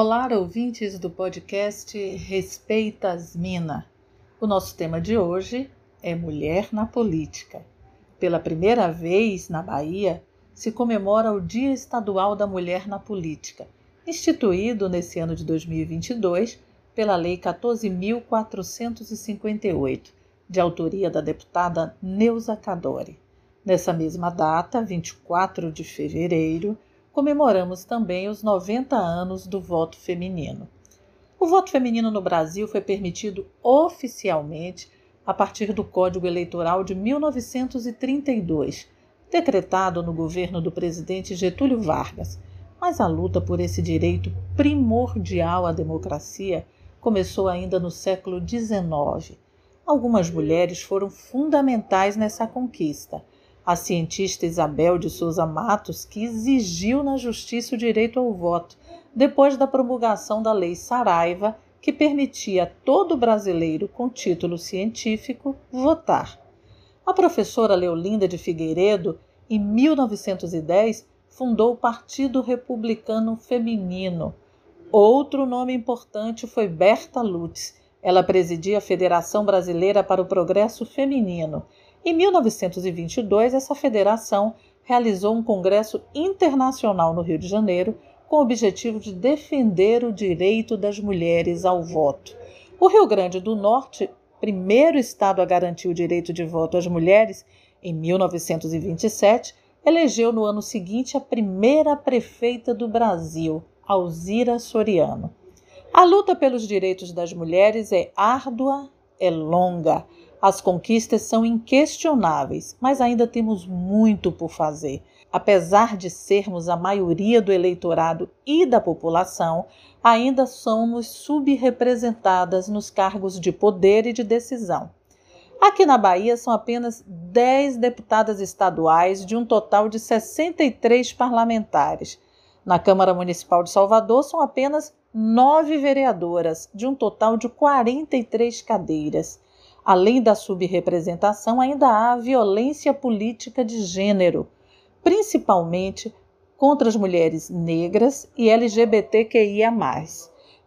Olá, ouvintes do podcast Respeitas Mina. O nosso tema de hoje é Mulher na Política. Pela primeira vez na Bahia, se comemora o Dia Estadual da Mulher na Política, instituído nesse ano de 2022 pela Lei 14.458, de autoria da deputada Neuza Cadori. Nessa mesma data, 24 de fevereiro, comemoramos também os 90 anos do voto feminino. O voto feminino no Brasil foi permitido oficialmente a partir do Código Eleitoral de 1932, decretado no governo do presidente Getúlio Vargas. Mas a luta por esse direito primordial à democracia começou ainda no século XIX. Algumas mulheres foram fundamentais nessa conquista a cientista Isabel de Souza Matos, que exigiu na justiça o direito ao voto, depois da promulgação da Lei Saraiva, que permitia a todo brasileiro com título científico votar. A professora Leolinda de Figueiredo, em 1910, fundou o Partido Republicano Feminino. Outro nome importante foi Berta Lutz. Ela presidia a Federação Brasileira para o Progresso Feminino em 1922, essa federação realizou um congresso internacional no Rio de Janeiro com o objetivo de defender o direito das mulheres ao voto. O Rio Grande do Norte, primeiro estado a garantir o direito de voto às mulheres, em 1927, elegeu no ano seguinte a primeira prefeita do Brasil, Alzira Soriano. A luta pelos direitos das mulheres é árdua, é longa. As conquistas são inquestionáveis, mas ainda temos muito por fazer. Apesar de sermos a maioria do eleitorado e da população, ainda somos subrepresentadas nos cargos de poder e de decisão. Aqui na Bahia são apenas 10 deputadas estaduais de um total de 63 parlamentares. Na Câmara Municipal de Salvador são apenas nove vereadoras, de um total de 43 cadeiras. Além da subrepresentação, ainda há violência política de gênero, principalmente contra as mulheres negras e LGBTQIA.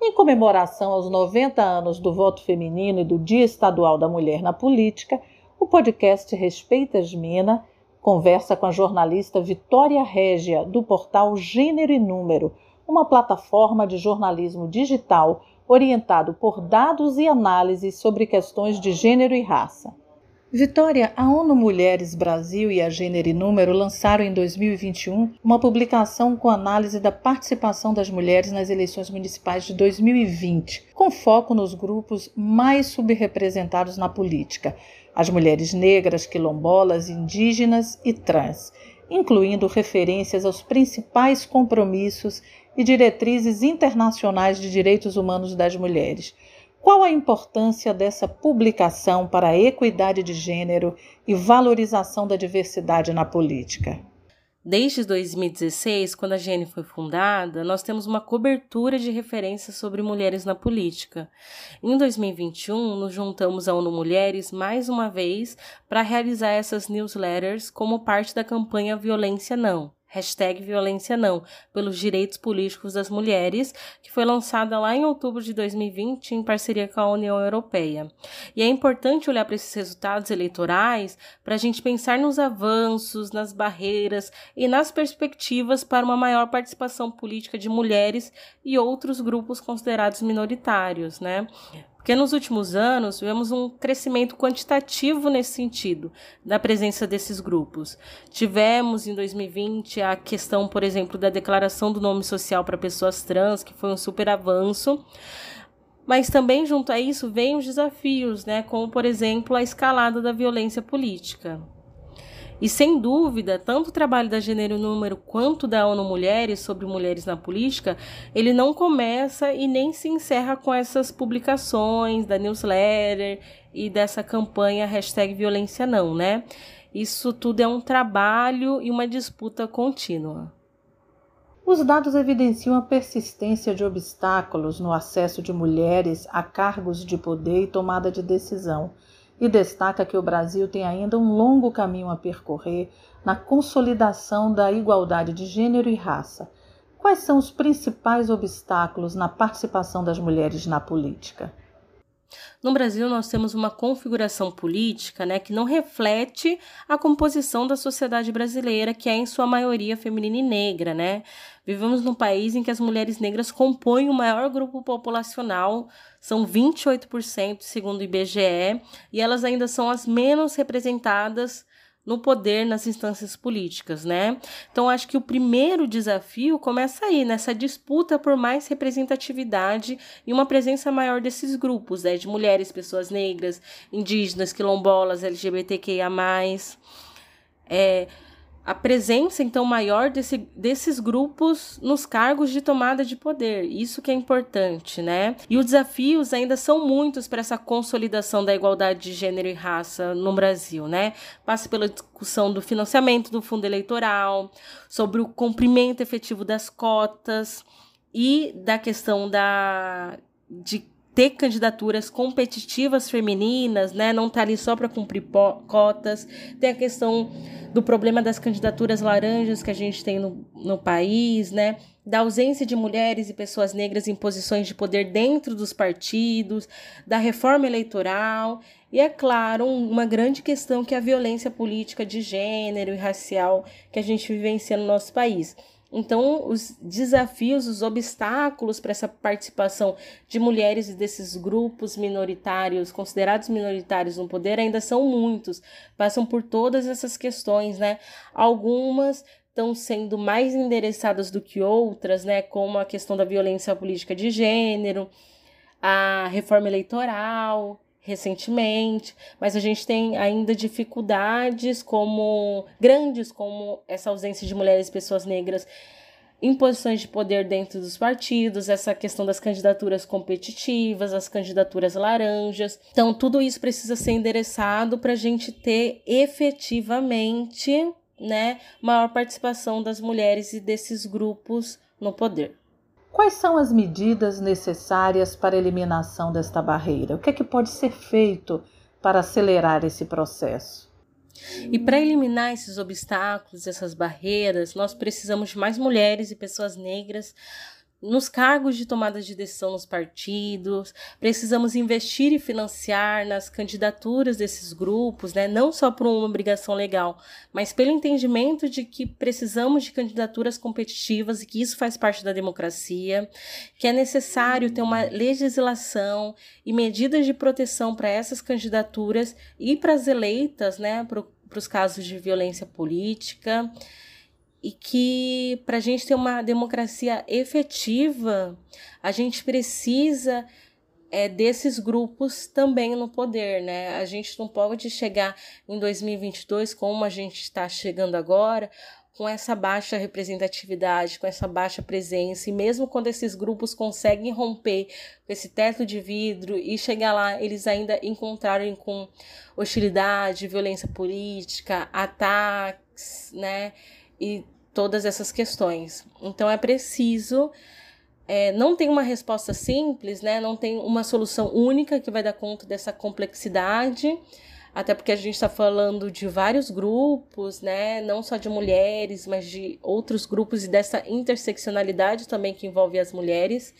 Em comemoração aos 90 anos do voto feminino e do Dia Estadual da Mulher na Política, o podcast Respeitas Mina conversa com a jornalista Vitória Régia, do portal Gênero e Número, uma plataforma de jornalismo digital orientado por dados e análises sobre questões de gênero e raça. Vitória, a ONU Mulheres Brasil e a Gênero e Número lançaram em 2021 uma publicação com análise da participação das mulheres nas eleições municipais de 2020, com foco nos grupos mais subrepresentados na política: as mulheres negras, quilombolas, indígenas e trans, incluindo referências aos principais compromissos e diretrizes internacionais de direitos humanos das mulheres. Qual a importância dessa publicação para a equidade de gênero e valorização da diversidade na política? Desde 2016, quando a GN foi fundada, nós temos uma cobertura de referências sobre mulheres na política. Em 2021, nos juntamos à ONU Mulheres mais uma vez para realizar essas newsletters como parte da campanha Violência Não hashtag violência não, pelos direitos políticos das mulheres, que foi lançada lá em outubro de 2020 em parceria com a União Europeia. E é importante olhar para esses resultados eleitorais para a gente pensar nos avanços, nas barreiras e nas perspectivas para uma maior participação política de mulheres e outros grupos considerados minoritários, né? Porque nos últimos anos vemos um crescimento quantitativo nesse sentido, da presença desses grupos. Tivemos em 2020 a questão, por exemplo, da declaração do nome social para pessoas trans, que foi um super avanço. Mas também junto a isso vem os desafios, né, como por exemplo a escalada da violência política. E sem dúvida, tanto o trabalho da Gênero Número quanto da ONU Mulheres sobre mulheres na política, ele não começa e nem se encerra com essas publicações da newsletter e dessa campanha hashtag violência não, né? Isso tudo é um trabalho e uma disputa contínua. Os dados evidenciam a persistência de obstáculos no acesso de mulheres a cargos de poder e tomada de decisão e destaca que o Brasil tem ainda um longo caminho a percorrer na consolidação da igualdade de gênero e raça, Quais são os principais obstáculos na participação das mulheres na política? No Brasil, nós temos uma configuração política né, que não reflete a composição da sociedade brasileira, que é em sua maioria feminina e negra. Né? Vivemos num país em que as mulheres negras compõem o maior grupo populacional, são 28%, segundo o IBGE, e elas ainda são as menos representadas no poder nas instâncias políticas, né? Então acho que o primeiro desafio começa aí nessa disputa por mais representatividade e uma presença maior desses grupos, né, de mulheres, pessoas negras, indígenas, quilombolas, LGBTQIA+. É, a presença então maior desse, desses grupos nos cargos de tomada de poder. Isso que é importante, né? E os desafios ainda são muitos para essa consolidação da igualdade de gênero e raça no Brasil, né? Passa pela discussão do financiamento do fundo eleitoral, sobre o cumprimento efetivo das cotas e da questão da de ter candidaturas competitivas femininas, né? Não tá ali só para cumprir cotas. Tem a questão do problema das candidaturas laranjas que a gente tem no, no país, né? Da ausência de mulheres e pessoas negras em posições de poder dentro dos partidos, da reforma eleitoral e, é claro, uma grande questão que é a violência política de gênero e racial que a gente vivencia no nosso país. Então, os desafios, os obstáculos para essa participação de mulheres e desses grupos minoritários, considerados minoritários no poder, ainda são muitos, passam por todas essas questões, né? Algumas estão sendo mais endereçadas do que outras, né? Como a questão da violência política de gênero, a reforma eleitoral, recentemente, mas a gente tem ainda dificuldades como grandes como essa ausência de mulheres e pessoas negras em posições de poder dentro dos partidos, essa questão das candidaturas competitivas, as candidaturas laranjas. Então, tudo isso precisa ser endereçado para a gente ter efetivamente né, maior participação das mulheres e desses grupos no poder. Quais são as medidas necessárias para a eliminação desta barreira? O que é que pode ser feito para acelerar esse processo? E para eliminar esses obstáculos, essas barreiras, nós precisamos de mais mulheres e pessoas negras nos cargos de tomada de decisão nos partidos, precisamos investir e financiar nas candidaturas desses grupos, né? não só por uma obrigação legal, mas pelo entendimento de que precisamos de candidaturas competitivas e que isso faz parte da democracia, que é necessário ter uma legislação e medidas de proteção para essas candidaturas e para as eleitas, né? para os casos de violência política e que para a gente ter uma democracia efetiva, a gente precisa é, desses grupos também no poder, né? A gente não pode chegar em 2022 como a gente está chegando agora, com essa baixa representatividade, com essa baixa presença, e mesmo quando esses grupos conseguem romper esse teto de vidro e chegar lá, eles ainda encontrarem com hostilidade, violência política, ataques, né? E todas essas questões. Então é preciso. É, não tem uma resposta simples, né? não tem uma solução única que vai dar conta dessa complexidade, até porque a gente está falando de vários grupos, né? não só de mulheres, mas de outros grupos e dessa interseccionalidade também que envolve as mulheres.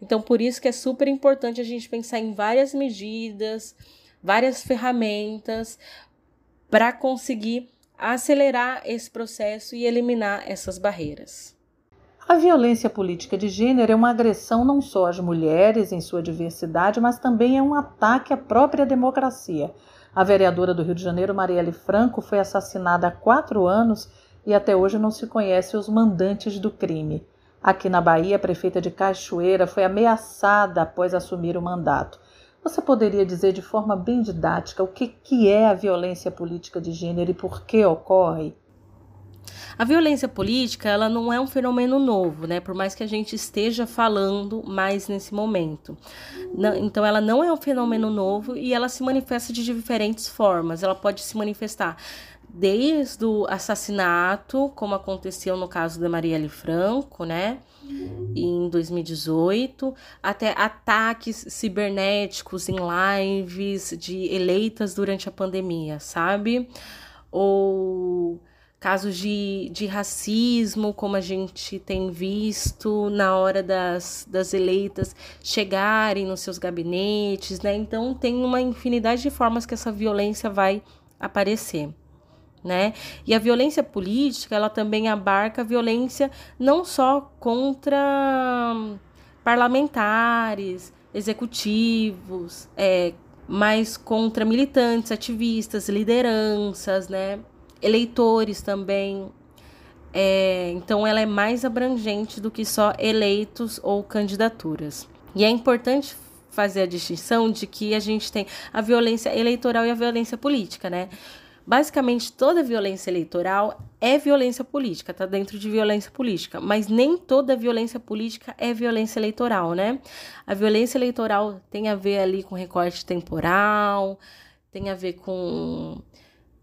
Então, por isso que é super importante a gente pensar em várias medidas, várias ferramentas para conseguir acelerar esse processo e eliminar essas barreiras. A violência política de gênero é uma agressão não só às mulheres em sua diversidade, mas também é um ataque à própria democracia. A vereadora do Rio de Janeiro, Marielle Franco, foi assassinada há quatro anos e até hoje não se conhece os mandantes do crime. Aqui na Bahia, a prefeita de Cachoeira foi ameaçada após assumir o mandato. Você poderia dizer de forma bem didática o que, que é a violência política de gênero e por que ocorre? A violência política, ela não é um fenômeno novo, né? Por mais que a gente esteja falando mais nesse momento. Não, então, ela não é um fenômeno novo e ela se manifesta de diferentes formas. Ela pode se manifestar desde o assassinato, como aconteceu no caso da Marielle Franco, né? em 2018, até ataques cibernéticos em lives de eleitas durante a pandemia, sabe? Ou casos de, de racismo, como a gente tem visto na hora das, das eleitas chegarem nos seus gabinetes, né? Então tem uma infinidade de formas que essa violência vai aparecer. Né? E a violência política, ela também abarca violência não só contra parlamentares, executivos, é, mas contra militantes, ativistas, lideranças, né? eleitores também. É, então, ela é mais abrangente do que só eleitos ou candidaturas. E é importante fazer a distinção de que a gente tem a violência eleitoral e a violência política, né? Basicamente, toda violência eleitoral é violência política, tá dentro de violência política, mas nem toda violência política é violência eleitoral, né? A violência eleitoral tem a ver ali com recorte temporal, tem a ver com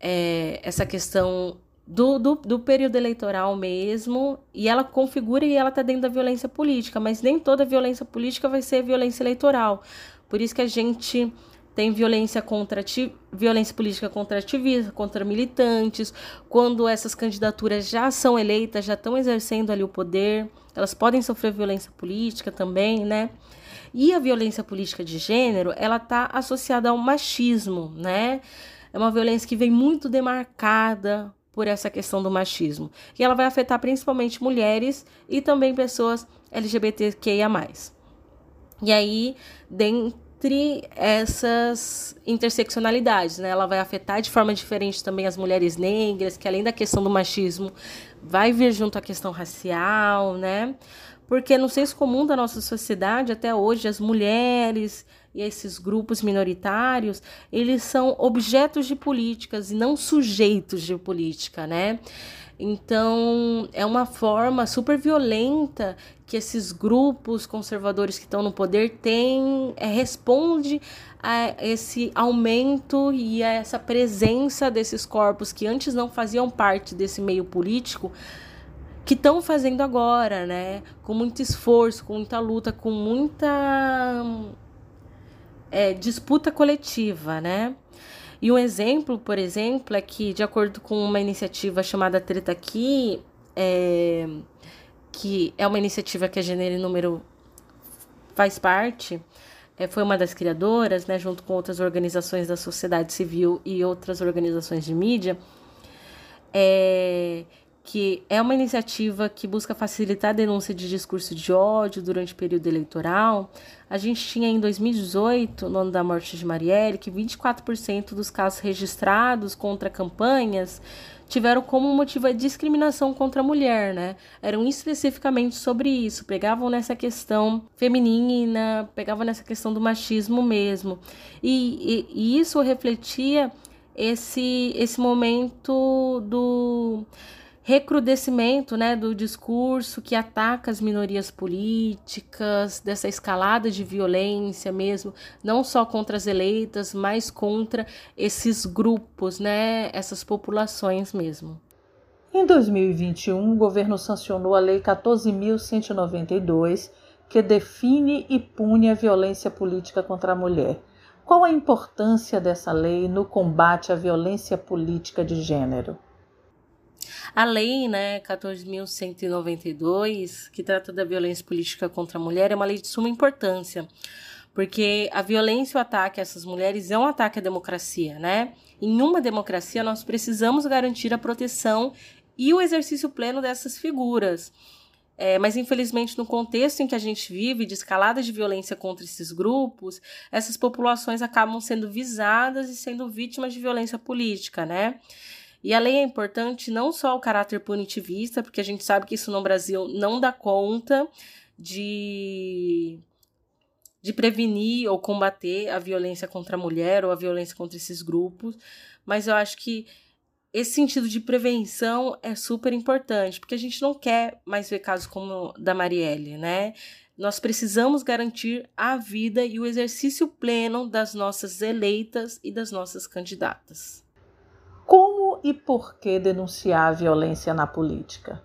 é, essa questão do, do, do, período eleitoral mesmo, e ela configura e ela está dentro da violência política, mas nem toda violência política vai ser violência eleitoral. Por isso que a gente tem violência contra violência política contra ativistas, contra militantes, quando essas candidaturas já são eleitas, já estão exercendo ali o poder, elas podem sofrer violência política também, né? E a violência política de gênero, ela está associada ao machismo, né? é uma violência que vem muito demarcada por essa questão do machismo. E ela vai afetar principalmente mulheres e também pessoas LGBTQIA. E aí, dentre essas interseccionalidades, né, ela vai afetar de forma diferente também as mulheres negras, que além da questão do machismo, vai vir junto à questão racial, né? Porque no senso comum da nossa sociedade, até hoje, as mulheres e esses grupos minoritários, eles são objetos de políticas e não sujeitos de política, né? Então, é uma forma super violenta que esses grupos conservadores que estão no poder têm, é, responde a esse aumento e a essa presença desses corpos que antes não faziam parte desse meio político, que estão fazendo agora, né? Com muito esforço, com muita luta, com muita é, disputa coletiva, né? E um exemplo, por exemplo, é que, de acordo com uma iniciativa chamada Treta Aqui, é, que é uma iniciativa que a Gênero Número faz parte, é, foi uma das criadoras, né, junto com outras organizações da sociedade civil e outras organizações de mídia, é, que é uma iniciativa que busca facilitar a denúncia de discurso de ódio durante o período eleitoral. A gente tinha em 2018, no ano da morte de Marielle, que 24% dos casos registrados contra campanhas tiveram como motivo a discriminação contra a mulher, né? Eram especificamente sobre isso, pegavam nessa questão feminina, pegavam nessa questão do machismo mesmo. E, e, e isso refletia esse, esse momento do recrudescimento né, do discurso que ataca as minorias políticas, dessa escalada de violência mesmo, não só contra as eleitas, mas contra esses grupos, né, essas populações mesmo. Em 2021, o governo sancionou a Lei 14.192, que define e pune a violência política contra a mulher. Qual a importância dessa lei no combate à violência política de gênero? A lei, né, 14.192, que trata da violência política contra a mulher, é uma lei de suma importância, porque a violência e o ataque a essas mulheres é um ataque à democracia, né? Em uma democracia, nós precisamos garantir a proteção e o exercício pleno dessas figuras. É, mas infelizmente, no contexto em que a gente vive, de escalada de violência contra esses grupos, essas populações acabam sendo visadas e sendo vítimas de violência política, né? E a lei é importante não só o caráter punitivista, porque a gente sabe que isso no Brasil não dá conta de, de prevenir ou combater a violência contra a mulher ou a violência contra esses grupos, mas eu acho que esse sentido de prevenção é super importante, porque a gente não quer mais ver casos como o da Marielle, né? Nós precisamos garantir a vida e o exercício pleno das nossas eleitas e das nossas candidatas. E por que denunciar a violência na política?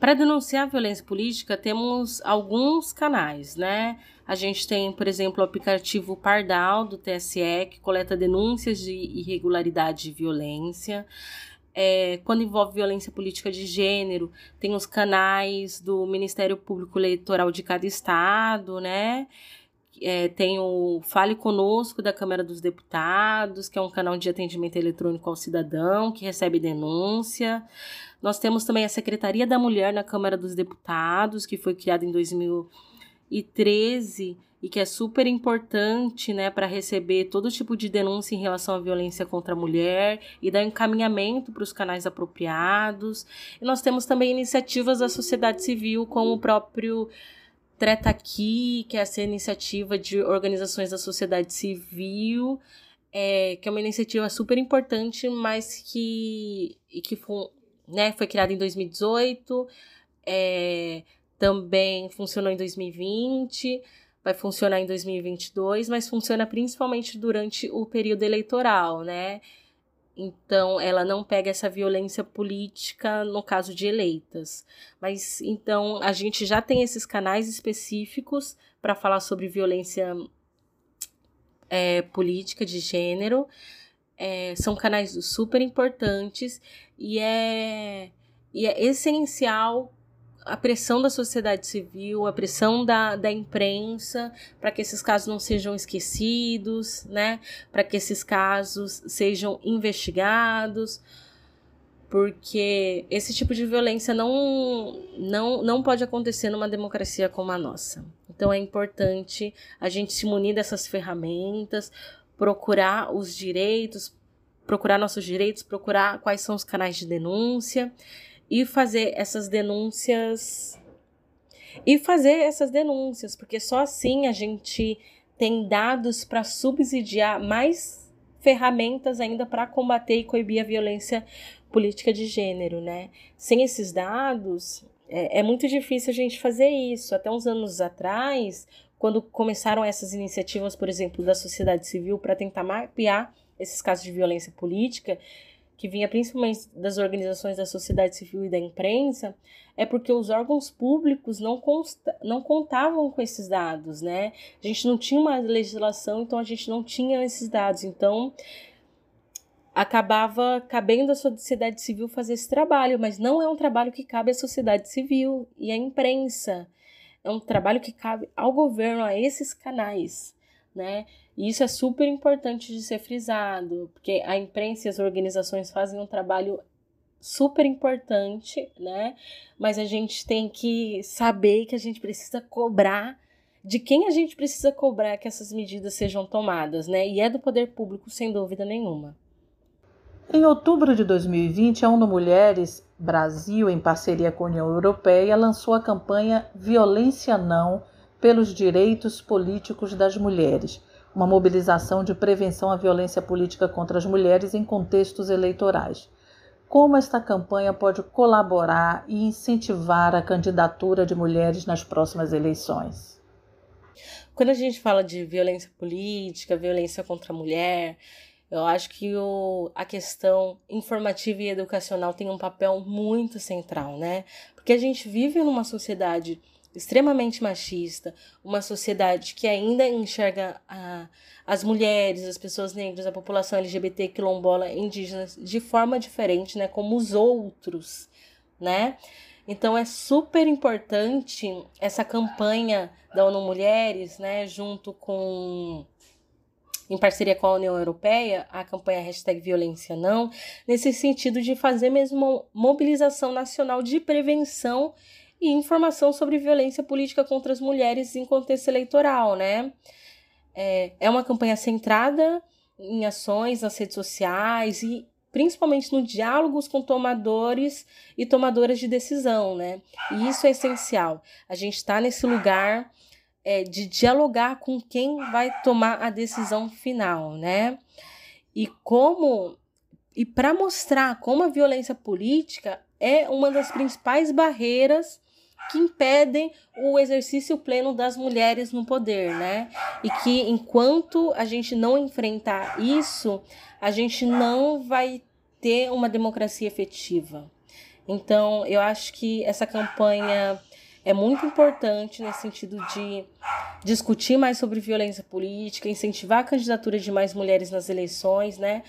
Para denunciar a violência política, temos alguns canais, né? A gente tem, por exemplo, o aplicativo Pardal do TSE, que coleta denúncias de irregularidade de violência. É, quando envolve violência política de gênero, tem os canais do Ministério Público Eleitoral de cada estado, né? É, tem o Fale Conosco da Câmara dos Deputados, que é um canal de atendimento eletrônico ao cidadão, que recebe denúncia. Nós temos também a Secretaria da Mulher na Câmara dos Deputados, que foi criada em 2013 e que é super importante né, para receber todo tipo de denúncia em relação à violência contra a mulher e dar encaminhamento para os canais apropriados. E nós temos também iniciativas da sociedade civil, como o próprio Treta Aqui, que é essa iniciativa de organizações da sociedade civil, é, que é uma iniciativa super importante, mas que, e que foi, né, foi criada em 2018, é, também funcionou em 2020 vai funcionar em 2022, mas funciona principalmente durante o período eleitoral, né? Então, ela não pega essa violência política no caso de eleitas. Mas então a gente já tem esses canais específicos para falar sobre violência é, política de gênero. É, são canais super importantes e é, e é essencial a pressão da sociedade civil, a pressão da, da imprensa, para que esses casos não sejam esquecidos, né? Para que esses casos sejam investigados, porque esse tipo de violência não, não, não pode acontecer numa democracia como a nossa. Então é importante a gente se munir dessas ferramentas, procurar os direitos, procurar nossos direitos, procurar quais são os canais de denúncia e fazer essas denúncias e fazer essas denúncias, porque só assim a gente tem dados para subsidiar mais ferramentas ainda para combater e coibir a violência política de gênero, né? Sem esses dados, é, é muito difícil a gente fazer isso. Até uns anos atrás, quando começaram essas iniciativas, por exemplo, da sociedade civil para tentar mapear esses casos de violência política, que vinha principalmente das organizações da sociedade civil e da imprensa, é porque os órgãos públicos não, consta, não contavam com esses dados, né? A gente não tinha uma legislação, então a gente não tinha esses dados. Então, acabava cabendo à sociedade civil fazer esse trabalho, mas não é um trabalho que cabe à sociedade civil e à imprensa. É um trabalho que cabe ao governo, a esses canais, né? E isso é super importante de ser frisado, porque a imprensa e as organizações fazem um trabalho super importante, né? Mas a gente tem que saber que a gente precisa cobrar de quem a gente precisa cobrar que essas medidas sejam tomadas, né? E é do poder público, sem dúvida nenhuma. Em outubro de 2020, a ONU Mulheres Brasil, em parceria com a União Europeia, lançou a campanha Violência Não pelos Direitos Políticos das Mulheres uma mobilização de prevenção à violência política contra as mulheres em contextos eleitorais. Como esta campanha pode colaborar e incentivar a candidatura de mulheres nas próximas eleições? Quando a gente fala de violência política, violência contra a mulher, eu acho que o, a questão informativa e educacional tem um papel muito central, né? Porque a gente vive numa sociedade extremamente machista, uma sociedade que ainda enxerga a, as mulheres, as pessoas negras, a população LGBT, quilombola, indígenas de forma diferente, né, como os outros, né? Então é super importante essa campanha da ONU Mulheres, né, junto com em parceria com a União Europeia, a campanha hashtag Violência Não, nesse sentido de fazer mesmo mobilização nacional de prevenção e informação sobre violência política contra as mulheres em contexto eleitoral, né? É, é uma campanha centrada em ações nas redes sociais e principalmente no diálogos com tomadores e tomadoras de decisão, né? E isso é essencial. A gente está nesse lugar é, de dialogar com quem vai tomar a decisão final, né? E como e para mostrar como a violência política é uma das principais barreiras que impedem o exercício pleno das mulheres no poder, né? E que enquanto a gente não enfrentar isso, a gente não vai ter uma democracia efetiva. Então, eu acho que essa campanha é muito importante nesse sentido de discutir mais sobre violência política, incentivar a candidatura de mais mulheres nas eleições, né?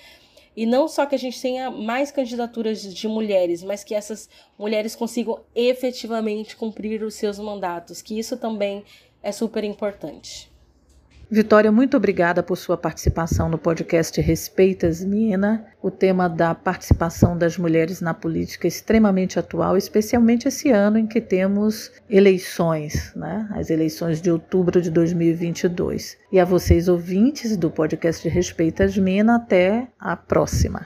E não só que a gente tenha mais candidaturas de mulheres, mas que essas mulheres consigam efetivamente cumprir os seus mandatos, que isso também é super importante. Vitória, muito obrigada por sua participação no podcast Respeitas Mina. O tema da participação das mulheres na política é extremamente atual, especialmente esse ano em que temos eleições, né? as eleições de outubro de 2022. E a vocês, ouvintes do podcast Respeitas Mina, até a próxima.